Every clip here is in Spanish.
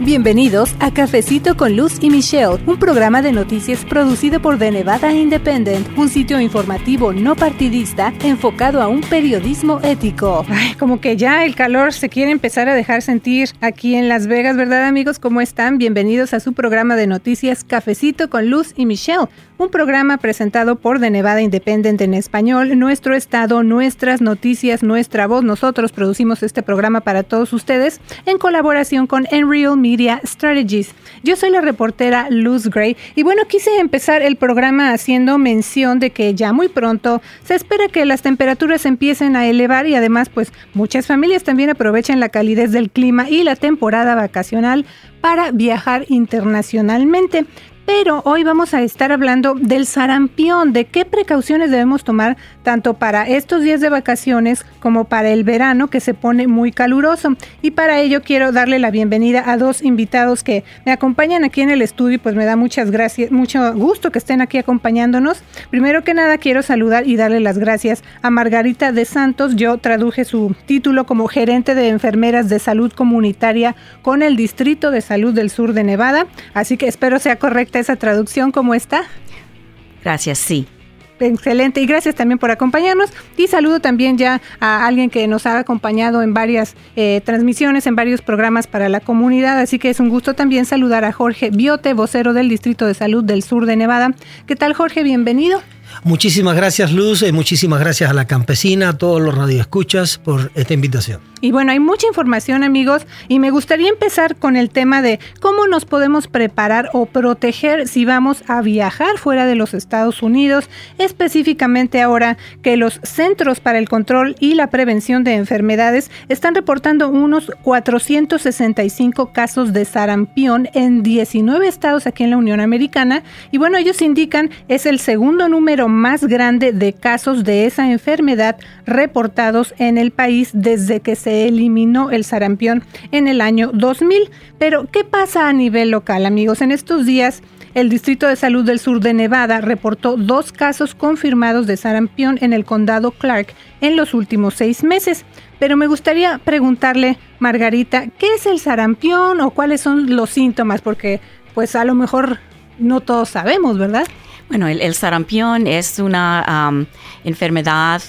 Bienvenidos a Cafecito con Luz y Michelle, un programa de noticias producido por The Nevada Independent, un sitio informativo no partidista enfocado a un periodismo ético. Ay, como que ya el calor se quiere empezar a dejar sentir aquí en Las Vegas, ¿verdad amigos? ¿Cómo están? Bienvenidos a su programa de noticias Cafecito con Luz y Michelle, un programa presentado por The Nevada Independent en español, nuestro estado, nuestras noticias, nuestra voz. Nosotros producimos este programa para todos ustedes en colaboración con Enreal Media Strategies. Yo soy la reportera Luz Gray y bueno, quise empezar el programa haciendo mención de que ya muy pronto se espera que las temperaturas empiecen a elevar y además pues muchas familias también aprovechan la calidez del clima y la temporada vacacional para viajar internacionalmente pero hoy vamos a estar hablando del sarampión, de qué precauciones debemos tomar tanto para estos días de vacaciones como para el verano que se pone muy caluroso. Y para ello quiero darle la bienvenida a dos invitados que me acompañan aquí en el estudio pues me da muchas gracias, mucho gusto que estén aquí acompañándonos. Primero que nada quiero saludar y darle las gracias a Margarita de Santos. Yo traduje su título como gerente de enfermeras de salud comunitaria con el Distrito de Salud del Sur de Nevada, así que espero sea correcta esa traducción. ¿Cómo está? Gracias, sí. Excelente y gracias también por acompañarnos y saludo también ya a alguien que nos ha acompañado en varias eh, transmisiones, en varios programas para la comunidad, así que es un gusto también saludar a Jorge Biote, vocero del Distrito de Salud del Sur de Nevada. ¿Qué tal Jorge? Bienvenido. Muchísimas gracias Luz y muchísimas gracias a la campesina, a todos los radioescuchas por esta invitación. Y bueno, hay mucha información amigos y me gustaría empezar con el tema de cómo nos podemos preparar o proteger si vamos a viajar fuera de los Estados Unidos, específicamente ahora que los Centros para el Control y la Prevención de Enfermedades están reportando unos 465 casos de sarampión en 19 estados aquí en la Unión Americana y bueno, ellos indican es el segundo número más grande de casos de esa enfermedad reportados en el país desde que se eliminó el sarampión en el año 2000. Pero, ¿qué pasa a nivel local, amigos? En estos días, el Distrito de Salud del Sur de Nevada reportó dos casos confirmados de sarampión en el condado Clark en los últimos seis meses. Pero me gustaría preguntarle, Margarita, ¿qué es el sarampión o cuáles son los síntomas? Porque pues a lo mejor no todos sabemos, ¿verdad? Bueno, el, sarampión es una enfermedad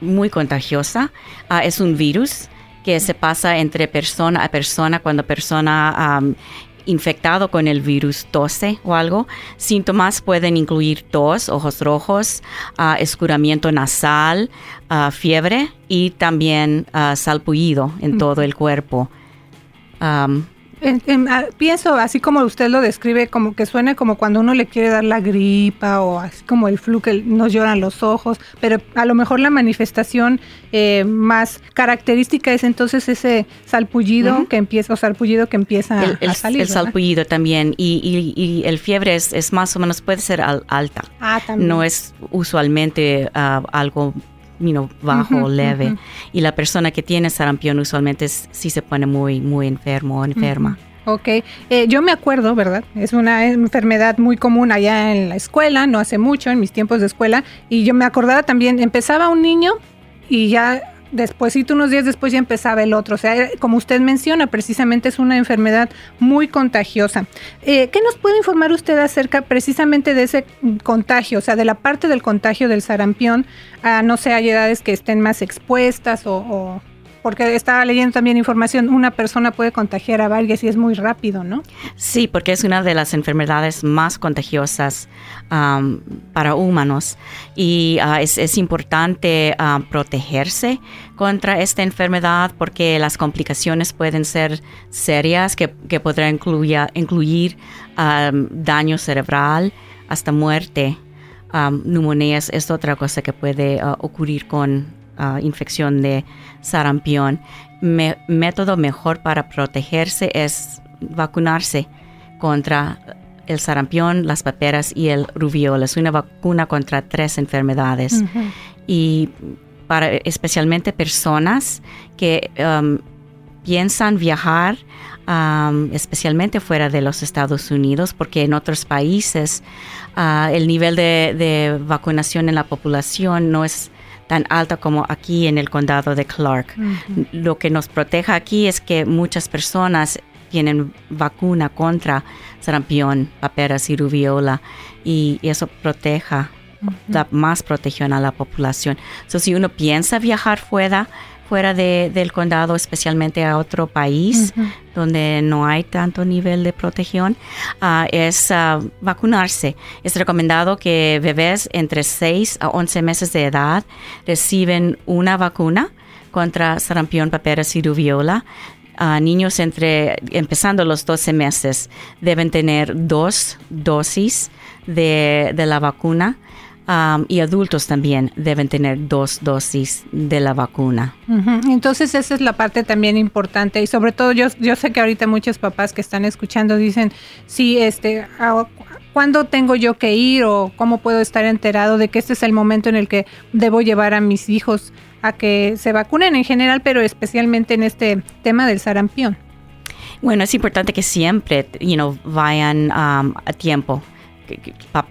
muy contagiosa. Ah, es un virus que se pasa entre persona a persona cuando persona infectado con el virus tose o algo. Síntomas pueden incluir tos, ojos rojos, uh, escuramiento nasal, ah, fiebre y también salpullido en todo el cuerpo. Ah, pienso, así como usted lo describe, como que suena como cuando uno le quiere dar la gripa o así como el flu que nos lloran los ojos, pero a lo mejor la manifestación eh, más característica es entonces ese salpullido que empieza, o salpullido que empieza a salir. El salpullido también y, el fiebre es, más o menos, puede ser alta. Ah, también. No es usualmente ah, algo bajo, leve. Y la persona que tiene sarampión usualmente sí se pone muy, muy enfermo o enferma. Ok, eh, yo me acuerdo, ¿verdad? Es una enfermedad muy común allá en la escuela, no hace mucho, en mis tiempos de escuela, y yo me acordaba también, empezaba un niño y ya despuésito, unos días después ya empezaba el otro. O sea, como usted menciona, precisamente es una enfermedad muy contagiosa. Eh, ¿Qué nos puede informar usted acerca precisamente de ese contagio? O sea, de la parte del contagio del sarampión a, no sé, hay edades que estén más expuestas o porque estaba leyendo también información, una persona puede contagiar a varias y es muy rápido, ¿no? Sí, porque es una de las enfermedades más contagiosas para humanos y ah, es, importante ah, protegerse contra esta enfermedad porque las complicaciones pueden ser serias que, que podrán incluir, daño cerebral hasta muerte. neumonía es, otra cosa que puede ah, ocurrir con infección de sarampión. método mejor para protegerse es vacunarse contra el sarampión, las paperas y el rubiola. Es una vacuna contra tres enfermedades. Y para especialmente personas que um, piensan viajar, um, especialmente fuera de los Estados Unidos, porque en otros países uh, el nivel de, vacunación en la población no es tan alta como aquí en el condado de Clark. Lo que nos proteja aquí es que muchas personas tienen vacuna contra sarampión, paperas y rubiola y, eso proteja, da más protección a la población. Entonces, si uno piensa viajar fuera, fuera del condado, especialmente a otro país donde no hay tanto nivel de protección, ah, es ah, vacunarse. Es recomendado que bebés entre 6 a 11 meses de edad reciben una vacuna contra sarampión, paperas y rubiola. Uh, niños entre empezando los 12 meses deben tener dos dosis de, de la vacuna y adultos también deben tener dos dosis de la vacuna. Entonces esa es la parte también importante y sobre todo yo, yo sé que ahorita muchos papás que están escuchando dicen, sí, este, ¿cuándo tengo yo que ir o cómo puedo estar enterado de que este es el momento en el que debo llevar a mis hijos a que se vacunen en general, pero especialmente en este tema del sarampión? Bueno, es importante que siempre, you know, vayan a tiempo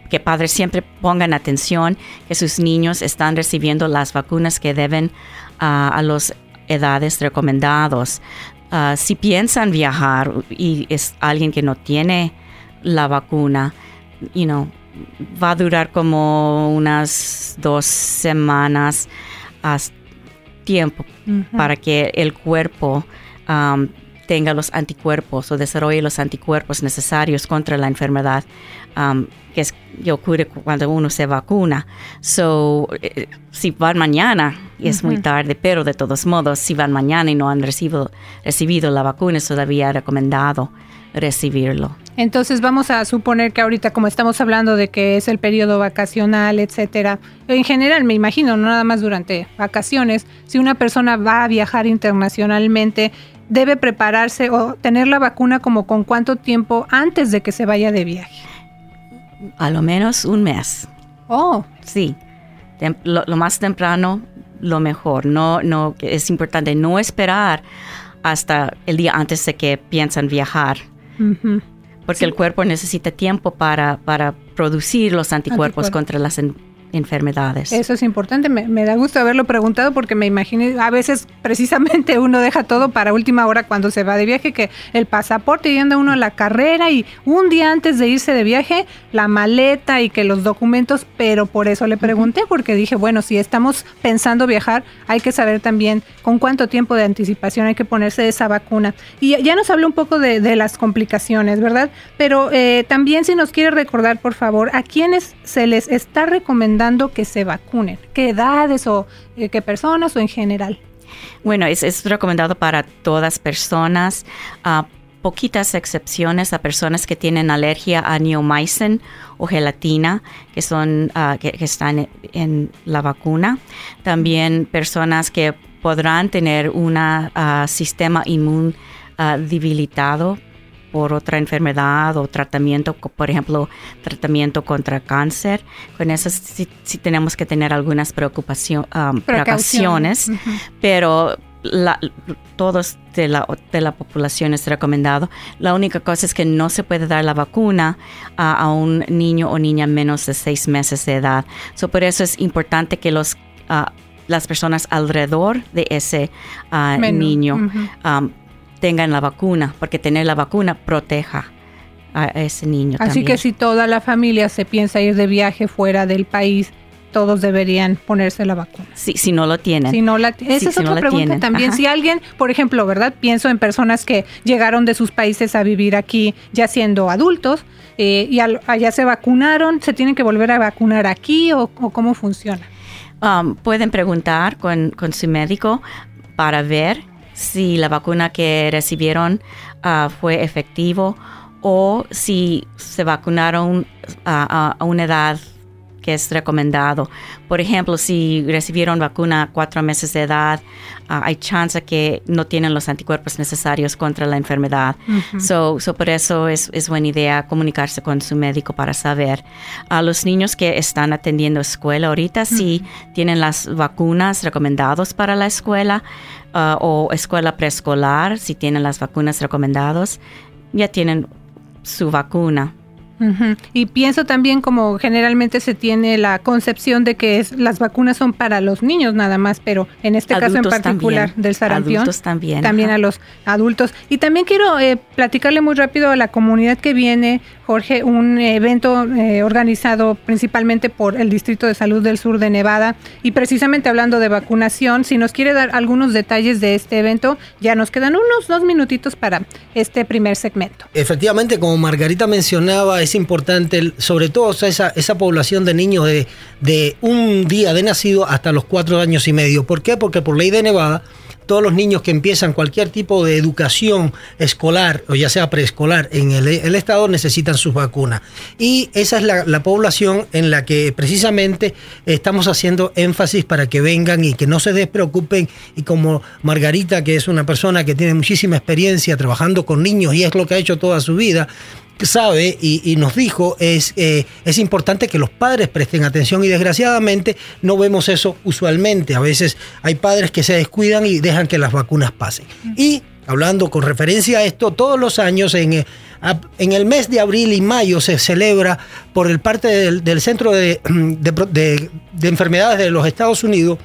que, padres siempre pongan atención que sus niños están recibiendo las vacunas que deben a las edades recomendados. Ah, si piensan viajar y es alguien que no tiene la vacuna, you know, va a durar como unas dos semanas hasta tiempo para que el cuerpo tenga los anticuerpos o desarrolle los anticuerpos necesarios contra la enfermedad um, que, es, que ocurre cuando uno se vacuna. So, eh, si van mañana, y es muy tarde, pero de todos modos, si van mañana y no han recibido, recibido la vacuna, es todavía recomendado recibirlo. Entonces vamos a suponer que ahorita como estamos hablando de que es el periodo vacacional, etcétera, en general me imagino, no nada más durante vacaciones, si una persona va a viajar internacionalmente, debe prepararse o tener la vacuna como con cuánto tiempo antes de que se vaya de viaje? A lo menos un mes. Oh. Sí. lo, más temprano, lo mejor. No, no, es importante no esperar hasta el día antes de que piensan viajar. Porque el cuerpo necesita tiempo para, para producir los anticuerpos, contra las enfermedades. Eso es importante, me, da gusto haberlo preguntado porque me imaginé, a veces precisamente uno deja todo para última hora cuando se va de viaje, que el pasaporte y anda uno a la carrera y un día antes de irse de viaje, la maleta y que los documentos, pero por eso le pregunté, porque dije, bueno, si estamos pensando viajar, hay que saber también con cuánto tiempo de anticipación hay que ponerse esa vacuna. Y ya nos habló un poco de, las complicaciones, ¿verdad? Pero eh, también si nos quiere recordar, por favor, a quienes se les está recomendando que se vacunen? ¿Qué edades o eh, qué personas o en general? Bueno, es, recomendado para todas personas. Uh, poquitas excepciones a personas que tienen alergia a neomycin o gelatina, que son ah, que, están en la vacuna. También personas que podrán tener un ah, sistema inmune debilitado por otra enfermedad o tratamiento, por ejemplo, tratamiento contra cáncer. Con eso sí, tenemos que tener algunas preocupaciones, um, precauciones, pero la, todos de la, de la población es recomendado. La única cosa es que no se puede dar la vacuna a, un niño o niña menos de seis meses de edad. So, por eso es importante que los, uh, las personas alrededor de ese uh, niño um, tengan la vacuna, porque tener la vacuna proteja a ese niño. Así que si toda la familia se piensa ir de viaje fuera del país, todos deberían ponerse la vacuna. Sí, si no lo tienen. Si no la, esa es otra pregunta también. Si alguien, por ejemplo, ¿verdad? Pienso en personas que llegaron de sus países a vivir aquí ya siendo adultos eh, y allá se vacunaron, ¿se tienen que volver a vacunar aquí o, cómo funciona? Um, pueden preguntar con, con su médico para ver si la vacuna que recibieron ah, fue efectivo o si se vacunaron a una edad que es recomendado. Por ejemplo, si recibieron vacuna a cuatro meses de edad, ah, hay chance que no tienen los anticuerpos necesarios contra la enfermedad. so, por eso es, buena idea comunicarse con su médico para saber. A los niños que están atendiendo escuela ahorita, si tienen las vacunas recomendadas para la escuela ah, o escuela preescolar, si tienen las vacunas recomendadas, ya tienen su vacuna Y pienso también como generalmente se tiene la concepción de que es, las vacunas son para los niños nada más, pero en este caso en particular del sarampión, también, también a los adultos. Y también quiero eh, platicarle muy rápido a la comunidad que viene, Jorge, un evento eh, organizado principalmente por el Distrito de Salud del Sur de Nevada y precisamente hablando de vacunación, si nos quiere dar algunos detalles de este evento, ya nos quedan unos dos minutitos para este primer segmento. Efectivamente, como Margarita mencionaba, es importante, sobre todo esa, esa población de niños de, de un día de nacido hasta los cuatro años y medio. ¿Por qué? Porque por ley de Nevada, todos los niños que empiezan cualquier tipo de educación escolar o ya sea preescolar en el, estado necesitan sus vacunas. Y esa es la, población en la que precisamente estamos haciendo énfasis para que vengan y que no se despreocupen. Y como Margarita, que es una persona que tiene muchísima experiencia trabajando con niños y es lo que ha hecho toda su vida, sabe y, nos dijo es, eh, es importante que los padres presten atención y desgraciadamente no vemos eso usualmente. A veces hay padres que se descuidan y dejan que las vacunas pasen. Y hablando con referencia a esto, todos los años en, eh, en el mes de abril y mayo se celebra por el parte del, Centro de, de, Enfermedades de los Estados Unidos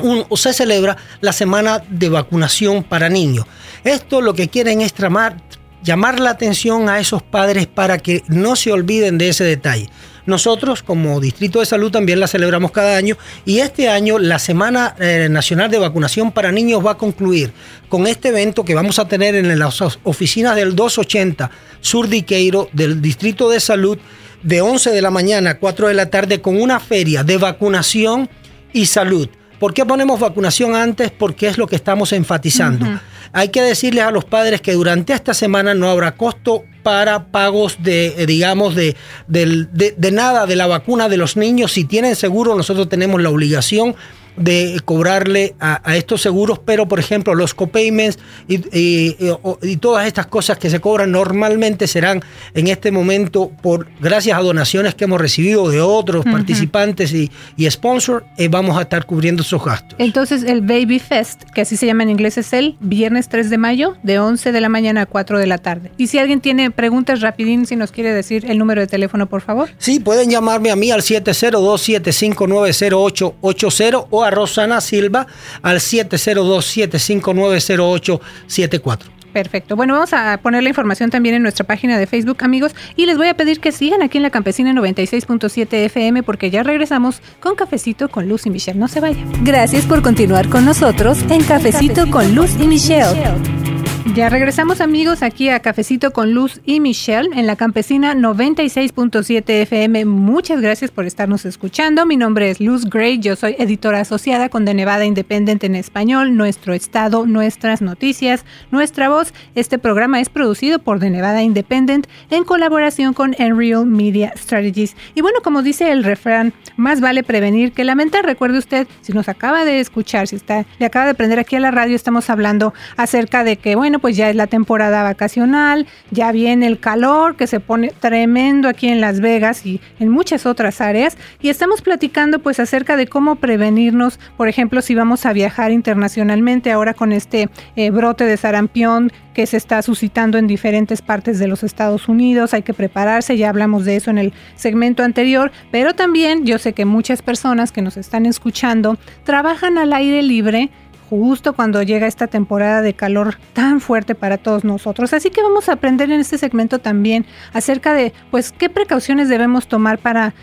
un, se celebra la semana de vacunación para niños. Esto lo que quieren es tramar, llamar la atención a esos padres para que no se olviden de ese detalle. Nosotros como Distrito de Salud también la celebramos cada año y este año la Semana eh, Nacional de Vacunación para Niños va a concluir con este evento que vamos a tener en las oficinas del 280 Sur Diqueiro del Distrito de Salud de 11 de la mañana a 4 de la tarde con una feria de vacunación y salud. ¿Por qué ponemos vacunación antes? Porque es lo que estamos enfatizando. Hay que decirles a los padres que durante esta semana no habrá costo para pagos de, eh, digamos, de, de, nada de la vacuna de los niños. Si tienen seguro, nosotros tenemos la obligación de cobrarle a, estos seguros, pero por ejemplo los copayments y, y, todas estas cosas que se cobran normalmente serán en este momento por gracias a donaciones que hemos recibido de otros participantes y, y sponsors, eh, vamos a estar cubriendo esos gastos. Entonces el Baby Fest, que así se llama en inglés, es el viernes 3 de mayo de 11 de la mañana a 4 de la tarde. Y si alguien tiene preguntas rapidín, si nos quiere decir el número de teléfono, por favor. Sí, pueden llamarme a mí al 702 7590880 o a Rosana Silva al 702-759-0874. Perfecto. Bueno, vamos a poner la información también en nuestra página de Facebook, amigos, y les voy a pedir que sigan aquí en la Campesina 96.7 FM porque ya regresamos con Cafecito con Luz y Michelle. No se vayan. Gracias por continuar con nosotros en Cafecito, con Luz y Michelle. Ya regresamos amigos aquí a Cafecito con Luz y Michelle en la campesina 96.7 FM. Muchas gracias por estarnos escuchando. Mi nombre es Luz Gray, yo soy editora asociada con The Nevada Independent en español, nuestro estado, nuestras noticias, nuestra voz. Este programa es producido por The Nevada Independent en colaboración con Enreal Media Strategies. Y bueno, como dice el refrán, más vale prevenir que lamentar. Recuerde usted, si nos acaba de escuchar, si está, le acaba de prender aquí a la radio, estamos hablando acerca de que, bueno, pues ya es la temporada vacacional, ya viene el calor que se pone tremendo aquí en Las Vegas y en muchas otras áreas. Y estamos platicando pues acerca de cómo prevenirnos, por ejemplo, si vamos a viajar internacionalmente ahora con este eh, brote de sarampión que se está suscitando en diferentes partes de los Estados Unidos, hay que prepararse, ya hablamos de eso en el segmento anterior, pero también yo sé que muchas personas que nos están escuchando trabajan al aire libre justo cuando llega esta temporada de calor tan fuerte para todos nosotros. Así que vamos a aprender en este segmento también acerca de pues qué precauciones debemos tomar para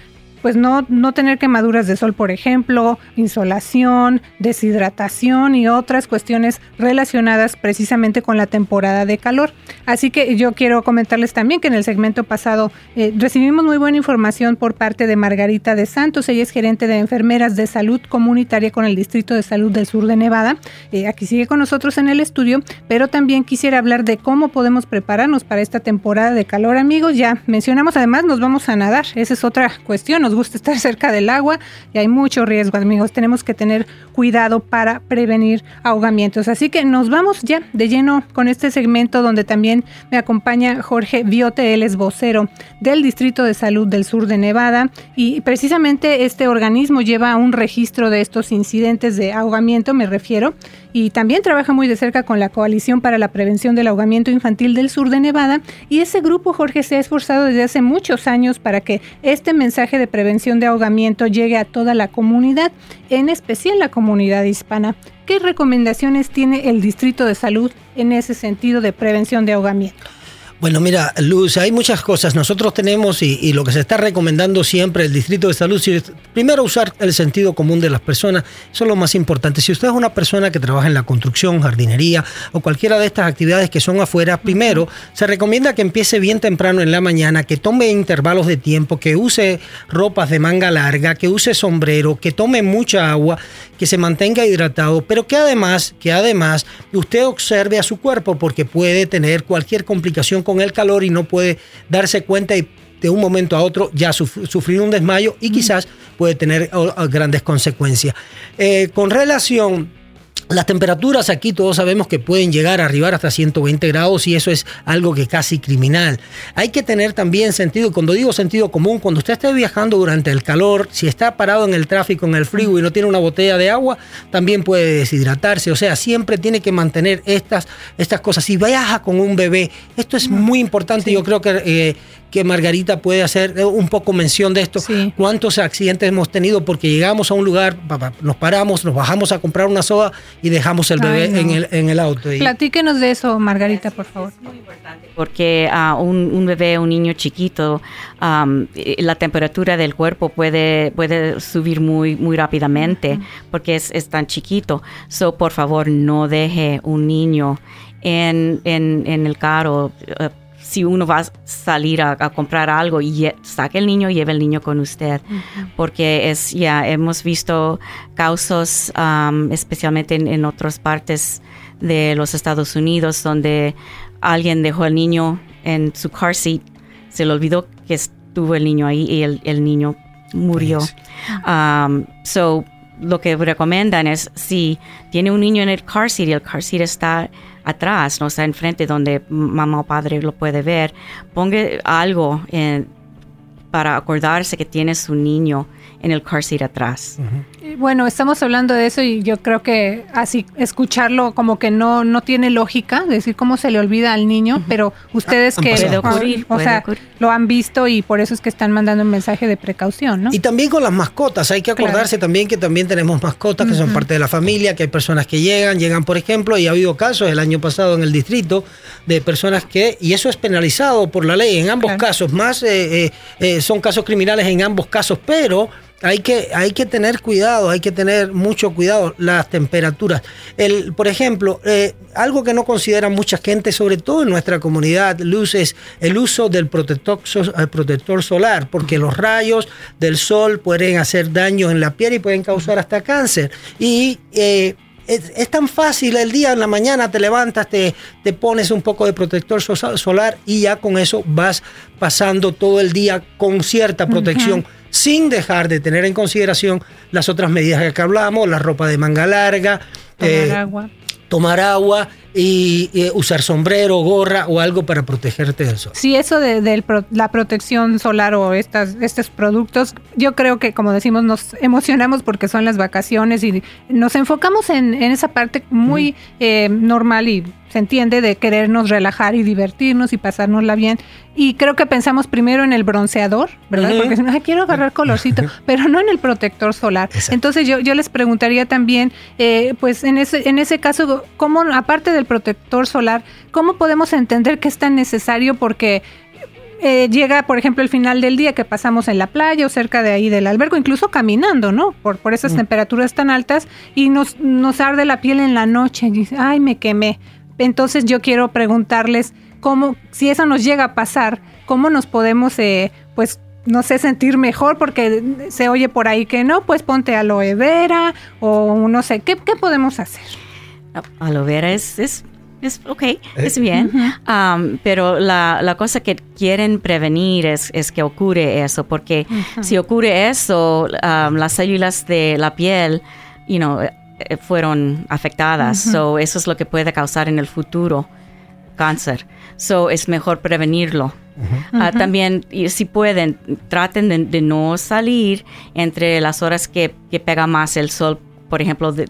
pues no, no tener quemaduras de sol, por ejemplo, insolación, deshidratación y otras cuestiones relacionadas precisamente con la temporada de calor. Así que yo quiero comentarles también que en el segmento pasado eh, recibimos muy buena información por parte de Margarita de Santos. Ella es gerente de enfermeras de salud comunitaria con el Distrito de Salud del Sur de Nevada. Eh, aquí sigue con nosotros en el estudio, pero también quisiera hablar de cómo podemos prepararnos para esta temporada de calor, amigos. Ya mencionamos además, nos vamos a nadar. Esa es otra cuestión nos gusta estar cerca del agua y hay mucho riesgo, amigos. Tenemos que tener cuidado para prevenir ahogamientos. Así que nos vamos ya de lleno con este segmento donde también me acompaña Jorge Biote, él es vocero del Distrito de Salud del Sur de Nevada y precisamente este organismo lleva un registro de estos incidentes de ahogamiento, me refiero, y también trabaja muy de cerca con la Coalición para la Prevención del Ahogamiento Infantil del Sur de Nevada. Y ese grupo, Jorge, se ha esforzado desde hace muchos años para que este mensaje de prevención de ahogamiento llegue a toda la comunidad, en especial la comunidad hispana. ¿Qué recomendaciones tiene el Distrito de Salud en ese sentido de prevención de ahogamiento? Bueno, mira, Luz, hay muchas cosas. Nosotros tenemos, y, lo que se está recomendando siempre el Distrito de Salud, primero usar el sentido común de las personas, eso es lo más importante. Si usted es una persona que trabaja en la construcción, jardinería o cualquiera de estas actividades que son afuera, primero se recomienda que empiece bien temprano en la mañana, que tome intervalos de tiempo, que use ropas de manga larga, que use sombrero, que tome mucha agua, que se mantenga hidratado, pero que además, que además usted observe a su cuerpo porque puede tener cualquier complicación con el calor y no puede darse cuenta y de un momento a otro ya sufrir un desmayo y quizás puede tener grandes consecuencias. Eh, con relación las temperaturas aquí todos sabemos que pueden llegar a arribar hasta 120 grados y eso es algo que casi criminal. Hay que tener también sentido, cuando digo sentido común, cuando usted esté viajando durante el calor, si está parado en el tráfico, en el frío y no tiene una botella de agua, también puede deshidratarse. O sea, siempre tiene que mantener estas, estas cosas. Si viaja con un bebé, esto es muy importante. Yo creo que eh, que Margarita puede hacer eh, un poco mención de esto. ¿Cuántos accidentes hemos tenido porque llegamos a un lugar, nos paramos, nos bajamos a comprar una soda y dejamos el bebé en, el, en, el, auto? Platíquenos de eso, Margarita, por favor. Es muy importante porque a un, un, bebé, un niño chiquito, eh, la temperatura del cuerpo puede, puede subir muy, muy rápidamente porque es, es, tan chiquito. So, por favor, no deje un niño en, en, en el carro. Uh, si uno va a salir a, comprar algo, y saque el niño y lleve el niño con usted, porque es ya hemos visto casos, especialmente en, otras partes de los Estados Unidos, donde alguien dejó al niño en su car seat, se le olvidó que estuvo el niño ahí y el, niño murió. so, lo que recomiendan es si tiene un niño en el car seat y el car seat está atrás, no está enfrente donde mamá o padre lo puede ver, ponga algo para acordarse que tiene su niño en el car seat atrás. Bueno, estamos hablando de eso y yo creo que así escucharlo como que no no tiene lógica, decir cómo se le olvida al niño, pero ustedes que o sea, lo han visto y por eso es que están mandando un mensaje de precaución, ¿no? Y también con las mascotas, hay que acordarse también que también tenemos mascotas que son parte de la familia, que hay personas que llegan, llegan por ejemplo, y ha habido casos el año pasado en el distrito de personas que, y eso es penalizado por la ley en ambos casos, más eh, eh, eh, son casos criminales en ambos casos, pero hay que, hay que tener cuidado, hay que tener mucho cuidado las temperaturas. El, por ejemplo, eh, algo que no considera mucha gente, sobre todo en nuestra comunidad, Luz, es el uso del protector, protector solar, porque los rayos del sol pueden hacer daño en la piel y pueden causar hasta cáncer. Y eh, es, tan fácil el día, en la mañana te levantas, te, te pones un poco de protector solar y ya con eso vas pasando todo el día con cierta protección sin dejar de tener en consideración las otras medidas que hablamos, la ropa de manga larga, tomar eh, agua, tomar agua y, usar sombrero, gorra o algo para protegerte del sol. Sí, eso de, la protección solar o estas, estos productos, yo creo que como decimos nos emocionamos porque son las vacaciones y nos enfocamos en, esa parte muy eh, normal y se entiende de querernos relajar y divertirnos y pasárnosla bien. Y creo que pensamos primero en el bronceador, ¿verdad? Porque si no, quiero agarrar colorcito, pero no en el protector solar. Entonces yo, yo les preguntaría también, eh, pues en ese, en ese caso, ¿cómo, aparte de el protector solar, ¿cómo podemos entender que es tan necesario? Porque eh, llega, por ejemplo, el final del día que pasamos en la playa o cerca de ahí del albergo, incluso caminando, ¿no? Por, por esas mm. temperaturas tan altas y nos, nos arde la piel en la noche y dice, ay, me quemé. Entonces yo quiero preguntarles cómo, si eso nos llega a pasar, cómo nos podemos, eh, pues, no sé, sentir mejor porque se oye por ahí que no, pues ponte aloe vera o no sé, ¿qué, qué podemos hacer? aloe vera es, es, es ok, eh. es bien, um, pero la, la, cosa que quieren prevenir es, es que ocurre eso, porque si ocurre eso, um, las células de la piel, you know, fueron afectadas, so eso es lo que puede causar en el futuro cáncer, so es mejor prevenirlo. Ah, también, si pueden, traten de, de, no salir entre las horas que, que pega más el sol, por ejemplo, de,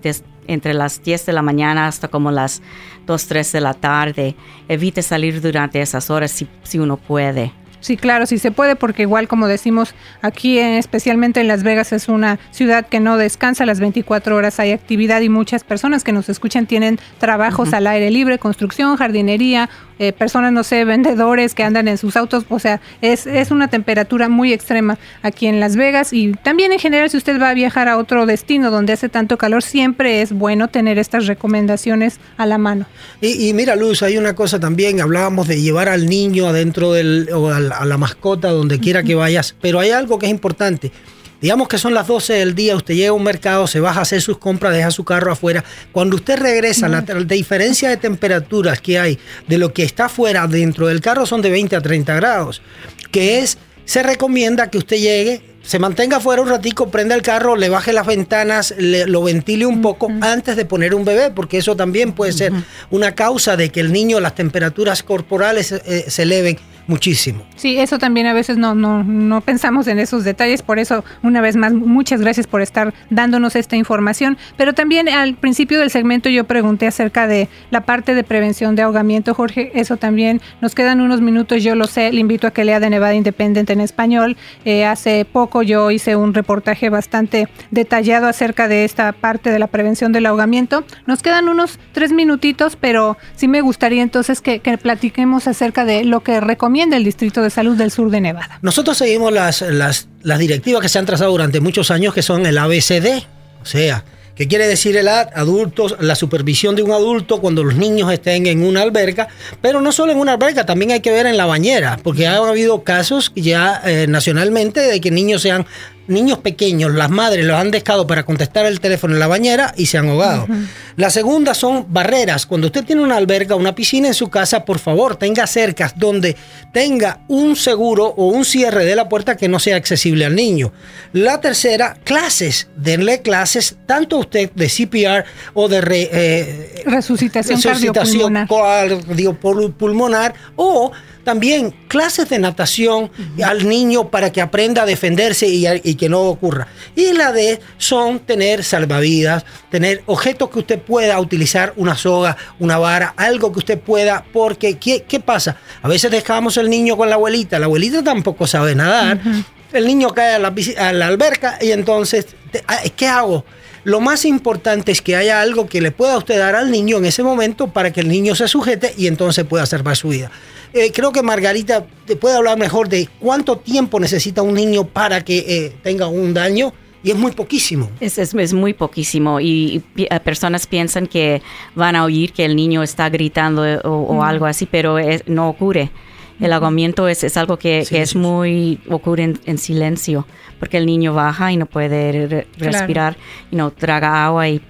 entre las 10 de la mañana hasta como las 2, 3 de la tarde. Evite salir durante esas horas si, si uno puede. Sí, claro, sí se puede, porque igual como decimos aquí, especialmente en Las Vegas, es una ciudad que no descansa las 24 horas, hay actividad y muchas personas que nos escuchan tienen trabajos al aire libre, construcción, jardinería eh, personas, no sé, vendedores que andan en sus autos, o sea, es, es una temperatura muy extrema aquí en Las Vegas y también en general si usted va a viajar a otro destino donde hace tanto calor, siempre es bueno tener estas recomendaciones a la mano. Y, mira, Luz, hay una cosa también, hablábamos de llevar al niño adentro del, o a la mascota, donde quiera que vayas, pero hay algo que es importante. Digamos que son las 12 del día, usted llega a un mercado, se baja a hacer sus compras, deja su carro afuera. Cuando usted regresa, la, diferencia de temperaturas que hay de lo que está afuera dentro del carro son de 20 a 30 grados, que es, se recomienda que usted llegue, se mantenga afuera un ratico, prenda el carro, le baje las ventanas, lo ventile un poco antes de poner un bebé, porque eso también puede ser una causa de que el niño, las temperaturas corporales eh, se eleven muchísimo. Sí, eso también a veces no, no, no pensamos en esos detalles, por eso una vez más muchas gracias por estar dándonos esta información, pero también al principio del segmento yo pregunté acerca de la parte de prevención de ahogamiento, Jorge, eso también nos quedan unos minutos, yo lo sé, le invito a que lea de Nevada Independent en español, eh, hace poco yo hice un reportaje bastante detallado acerca de esta parte de la prevención del ahogamiento, nos quedan unos tres minutitos, pero sí me gustaría entonces que, que platiquemos acerca de lo que recomienda del Distrito de Salud del Sur de Nevada. Nosotros seguimos las, las, las directivas que se han trazado durante muchos años, que son el ABCD, o sea, ¿Qué quiere decir el adultos, la supervisión de un adulto cuando los niños estén en una alberca, pero no solo en una alberca, también hay que ver en la bañera, porque ha habido casos ya eh, nacionalmente de que niños sean niños pequeños, las madres los han dejado para contestar el teléfono en la bañera y se han ahogado. La segunda son barreras. Cuando usted tiene una alberca, una piscina en su casa, por favor, tenga cercas donde tenga un seguro o un cierre de la puerta que no sea accesible al niño. La tercera, clases. Denle clases tanto a usted de CPR o de eh, resucitación, resucitación cardiopulmonar o también clases de natación al niño para que aprenda a defenderse y, que no ocurra. Y la D son tener salvavidas, tener objetos que usted pueda utilizar, una soga, una vara, algo que usted pueda, porque ¿qué, pasa? A veces dejamos el niño con la abuelita, la abuelita tampoco sabe nadar, el niño cae a la, a la alberca y entonces, ah, ¿qué hago? Lo más importante es que haya algo que le pueda usted dar al niño en ese momento para que el niño se sujete y entonces pueda salvar su vida. Eh, creo que Margarita te puede hablar mejor de cuánto tiempo necesita un niño para que eh, tenga un daño. Y es muy poquísimo. Es, es, muy poquísimo. Y, eh, personas piensan que van a oír que el niño está gritando o, algo así, pero no ocurre. El ahogamiento es, es algo que, es muy, ocurre en, silencio, porque el niño baja y no puede respirar, y no traga agua y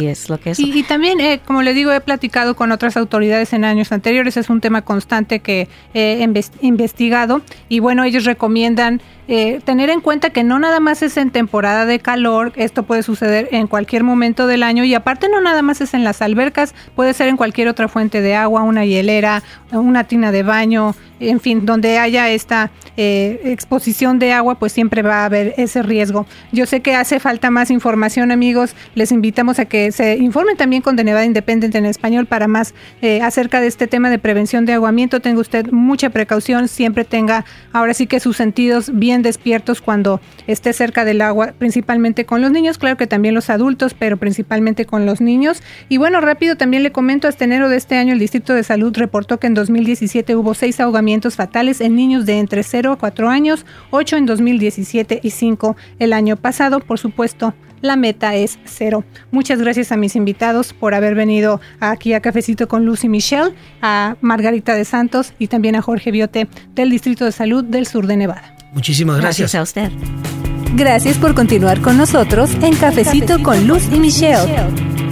y es lo que es. Y, también, eh, como le digo, he platicado con otras autoridades en años anteriores, es un tema constante que he investigado y bueno, ellos recomiendan eh, tener en cuenta que no nada más es en temporada de calor, esto puede suceder en cualquier momento del año y aparte no nada más es en las albercas, puede ser en cualquier otra fuente de agua, una hielera, una tina de baño, en fin, donde haya esta eh, exposición de agua, pues siempre va a haber ese riesgo. Yo sé que hace falta más información, amigos, les invitamos a que se informen también con De Nevada Independiente en español para más eh, acerca de este tema de prevención de aguamiento. Tenga usted mucha precaución, siempre tenga ahora sí que sus sentidos bien despiertos cuando esté cerca del agua, principalmente con los niños, claro que también los adultos, pero principalmente con los niños. Y bueno, rápido también le comento, hasta enero de este año el Distrito de Salud reportó que en 2017 hubo seis ahogamientos fatales en niños de entre 0 a 4 años, 8 en 2017 y 5 el año pasado. Por supuesto, la meta es cero. Muchas gracias a mis invitados por haber venido aquí a Cafecito con Lucy Michelle, a Margarita de Santos y también a Jorge Biote del Distrito de Salud del Sur de Nevada. Muchísimas gracias. Gracias a usted. Gracias por continuar con nosotros en Cafecito, con Luz y Michelle.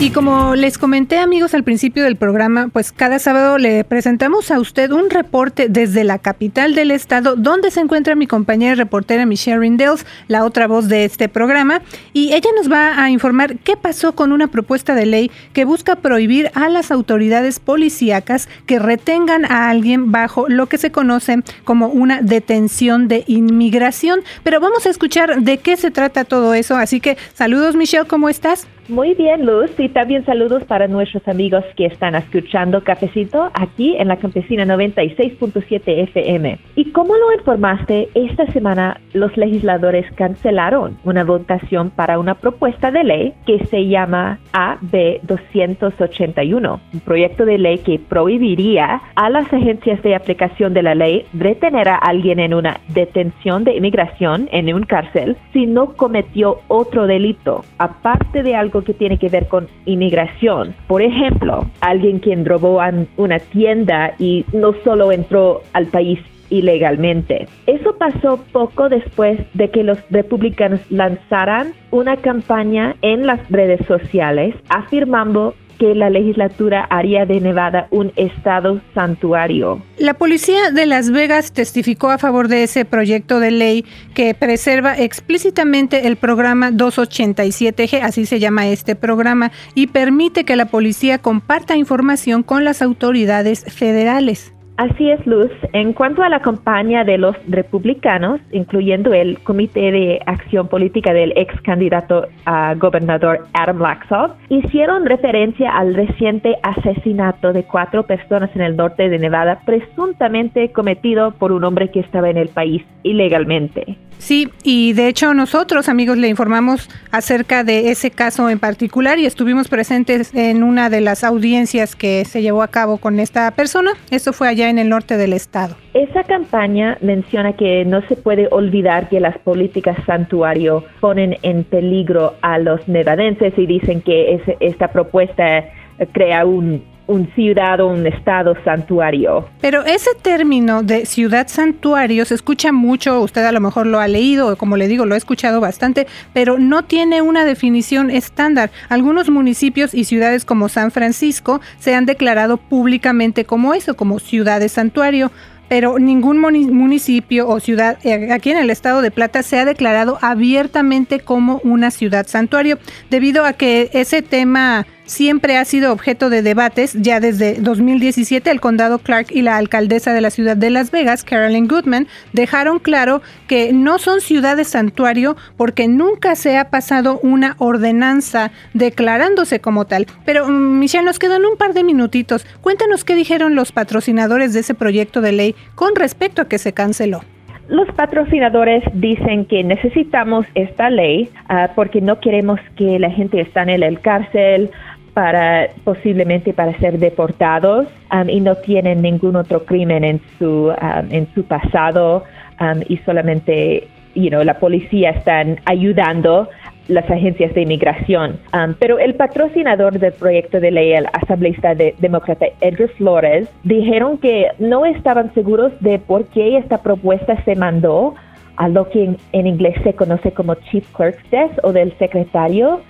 Y como les comenté amigos al principio del programa, pues cada sábado le presentamos a usted un reporte desde la capital del estado donde se encuentra mi compañera reportera Michelle Rindels, la otra voz de este programa, y ella nos va a informar qué pasó con una propuesta de ley que busca prohibir a las autoridades policíacas que retengan a alguien bajo lo que se conoce como una detención de inmigración. Pero vamos a escuchar de qué se trata todo eso, así que saludos Michelle, ¿cómo estás? Muy bien, Luz, y también saludos para nuestros amigos que están escuchando Cafecito aquí en la Campesina 96.7 FM. Y como lo informaste, esta semana los legisladores cancelaron una votación para una propuesta de ley que se llama AB 281, un proyecto de ley que prohibiría a las agencias de aplicación de la ley retener a alguien en una detención de inmigración en un cárcel si no cometió otro delito, aparte de algo que tiene que ver con inmigración. Por ejemplo, alguien quien robó una tienda y no solo entró al país ilegalmente. Eso pasó poco después de que los republicanos lanzaran una campaña en las redes sociales afirmando que la legislatura haría de Nevada un estado santuario. La policía de Las Vegas testificó a favor de ese proyecto de ley que preserva explícitamente el programa 287G, así se llama este programa, y permite que la policía comparta información con las autoridades federales. Así es, Luz. En cuanto a la campaña de los republicanos, incluyendo el Comité de Acción Política del ex candidato a gobernador Adam Laxalt, hicieron referencia al reciente asesinato de cuatro personas en el norte de Nevada, presuntamente cometido por un hombre que estaba en el país ilegalmente. Sí, y de hecho nosotros, amigos, le informamos acerca de ese caso en particular y estuvimos presentes en una de las audiencias que se llevó a cabo con esta persona. Esto fue allá en el norte del estado. Esa campaña menciona que no se puede olvidar que las políticas santuario ponen en peligro a los nevadenses y dicen que esta propuesta crea un un ciudad o un estado santuario. Pero ese término de ciudad santuario se escucha mucho, usted a lo mejor lo ha leído, como le digo, lo ha escuchado bastante, pero no tiene una definición estándar. Algunos municipios y ciudades como San Francisco se han declarado públicamente como eso, como ciudades santuario pero ningún municipio o ciudad eh, aquí en el estado de Plata se ha declarado abiertamente como una ciudad santuario, debido a que ese tema siempre ha sido objeto de debates. Ya desde 2017 el condado Clark y la alcaldesa de la ciudad de Las Vegas, Carolyn Goodman, dejaron claro que no son ciudades santuario porque nunca se ha pasado una ordenanza declarándose como tal. Pero mm, Michelle, nos quedan un par de minutitos. Cuéntanos qué dijeron los patrocinadores de ese proyecto de ley con respecto a que se canceló. Los patrocinadores dicen que necesitamos esta ley ah, porque no queremos que la gente esté en el cárcel para posiblemente para ser deportados um, y no tienen ningún otro crimen en su um, en su pasado um, y solamente you know, la policía están ayudando las agencias de inmigración. pero el patrocinador del proyecto de ley, el asambleísta de, demócrata Edgar Flores, dijeron que no estaban seguros de por qué esta propuesta se mandó a lo que en, en inglés se conoce como Chief Clerk's Desk o del secretario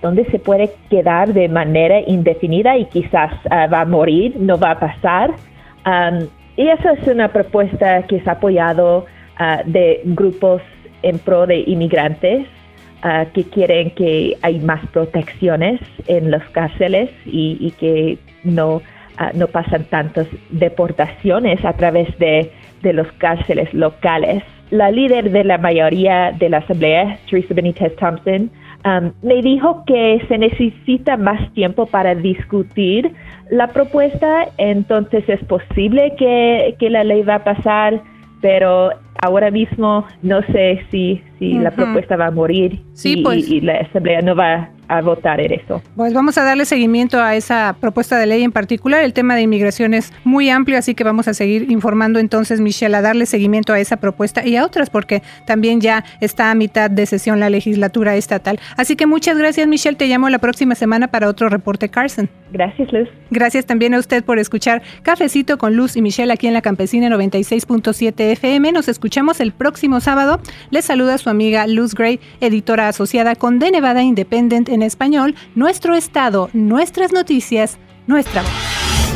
donde se puede quedar de manera indefinida y quizás ah, va a morir, no va a pasar. y esa es una propuesta que es apoyado uh, de grupos en pro de inmigrantes ah, que quieren que hay más protecciones en los cárceles y, que no, no pasan tantas deportaciones a través de, de los cárceles locales. La líder de la mayoría de la Asamblea, Teresa Benítez Thompson, Um, me dijo que se necesita más tiempo para discutir la propuesta, entonces es posible que, que la ley va a pasar, pero ahora mismo no sé si, si la propuesta va a morir y, pues. y, la asamblea no va a votar en eso. Pues vamos a darle seguimiento a esa propuesta de ley en particular. El tema de inmigración es muy amplio, así que vamos a seguir informando entonces, Michelle, a darle seguimiento a esa propuesta y a otras, porque también ya está a mitad de sesión la legislatura estatal. Así que muchas gracias, Michelle. Te llamo la próxima semana para otro reporte Carson. Gracias, Luz. Gracias también a usted por escuchar Cafecito con Luz y Michelle aquí en la Campesina 96.7 FM. Nos escuchamos el próximo sábado. Les saluda su amiga Luz Gray, editora asociada con The Nevada Independent en español, Nuestro Estado, Nuestras Noticias, Nuestra Voz.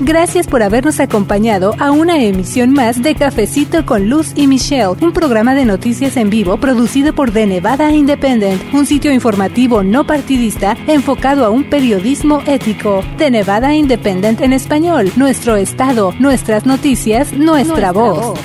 Gracias por habernos acompañado a una emisión más de Cafecito con Luz y Michelle, un programa de noticias en vivo producido por The Nevada Independent, un sitio informativo no partidista enfocado a un periodismo ético. The Nevada Independent en español, nuestro estado, nuestras noticias, nuestra, voz.